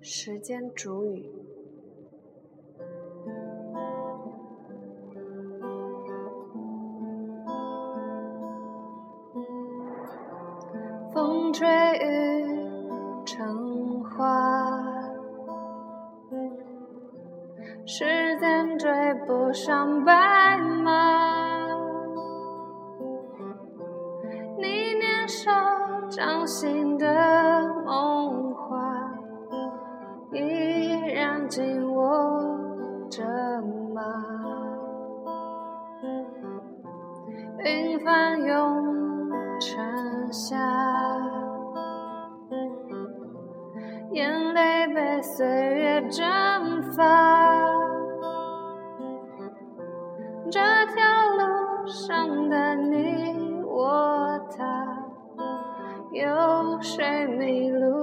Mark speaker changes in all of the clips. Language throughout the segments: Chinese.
Speaker 1: 时间煮雨。风吹雨成花，时间追不上白马。你年少掌心的紧握着吗？云翻涌成夏。眼泪被岁月蒸发，这条路上的你我他，有谁迷路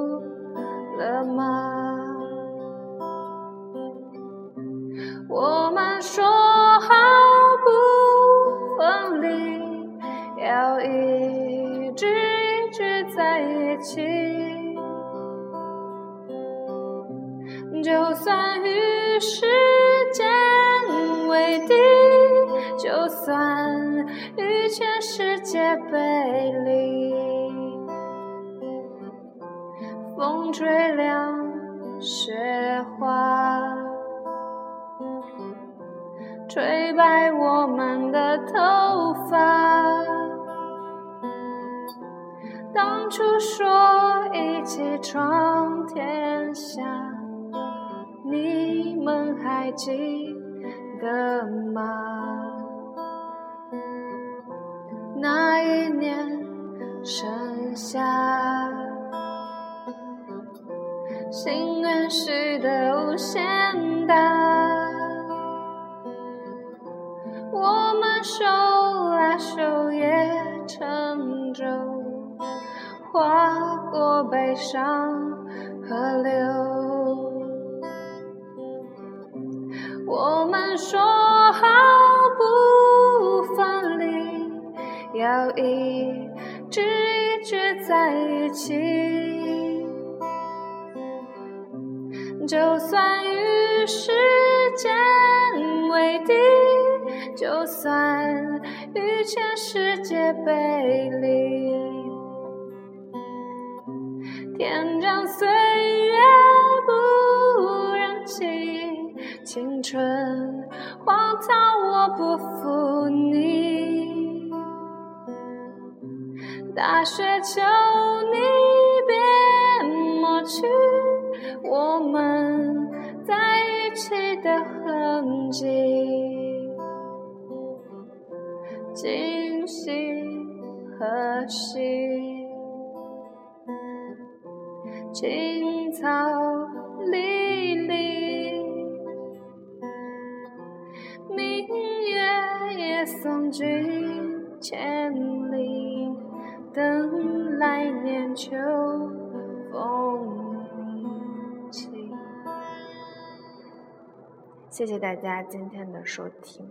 Speaker 1: 说好不分离，要一直一直在一起。就算与时间为敌，就算与全世界背离，风吹凉雪花，吹白我们的头发。当初说一起闯天下。你们还记得吗？那一年盛夏，心愿许得无限大，手拉手也乘舟，划过悲伤河流。我们说好不分离，要一直一直在一起。就算与时间为敌，就算与全世界背离，天将岁月不忍欺。青春荒唐，我不负你。大雪求你别抹去我们在一起的何夕？青草离离。明月也送君千里，等来年秋风起。谢谢大家今天的收听。